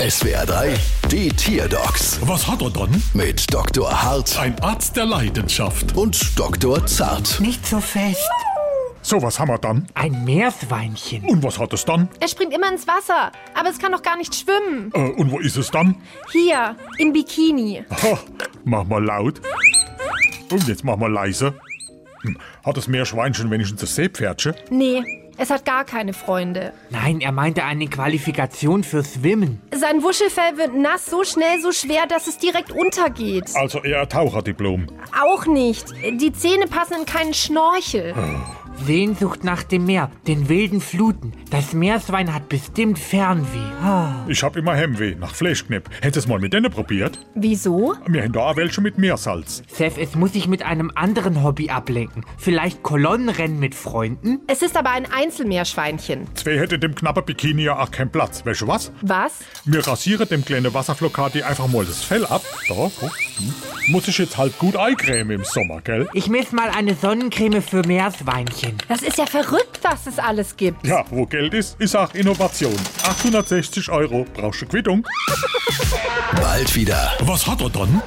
SWR 3, die Tierdocs Was hat er dann? mit Dr. Hart Ein Arzt der Leidenschaft. und Dr. Zart. Nicht so fest. So, was haben wir dann? Ein Meersschweinchen. Und was hat es dann? Er springt immer ins Wasser, aber es kann doch gar nicht schwimmen. Äh, und wo ist es dann? Hier, im Bikini. Ha, mach mal laut. Und jetzt mach mal leise. Hm, Hat das Meerschweinchen wenigstens das Seepferdchen? Nee, es hat gar keine Freunde. Nein, er meinte eine Qualifikation fürs Schwimmen. Sein Wuschelfell wird nass, so schnell, so schwer, dass es direkt untergeht. Also eher Taucherdiplom. Auch nicht. Die Zähne passen in keinen Schnorchel. Sehnsucht nach dem Meer, den wilden Fluten. Das Meerschwein hat bestimmt Fernweh. Ah. Ich hab immer Hemmweh nach Fleischknepp. Hättest mal mit denen probiert? Wieso? Wir haben da auch welche mit Meersalz. Seth, es muss sich mit einem anderen Hobby ablenken. Vielleicht Kolonnenrennen mit Freunden? Es ist aber ein Einzelmeerschweinchen. Zwei hätte dem knappen Bikini ja auch keinen Platz. Weißt du was? Was? Wir rasieren dem kleinen Wasserflokati einfach mal das Fell ab. Da, guck. Hm. Muss ich jetzt halt gut eincremen im Sommer, gell? Ich miss mal eine Sonnencreme für Meerschweinchen. Das ist ja verrückt, was es alles gibt. Ja, wo Geld ist, ist auch Innovation. 860 Euro. Brauchst du Quittung? Bald wieder. Was hat er dann?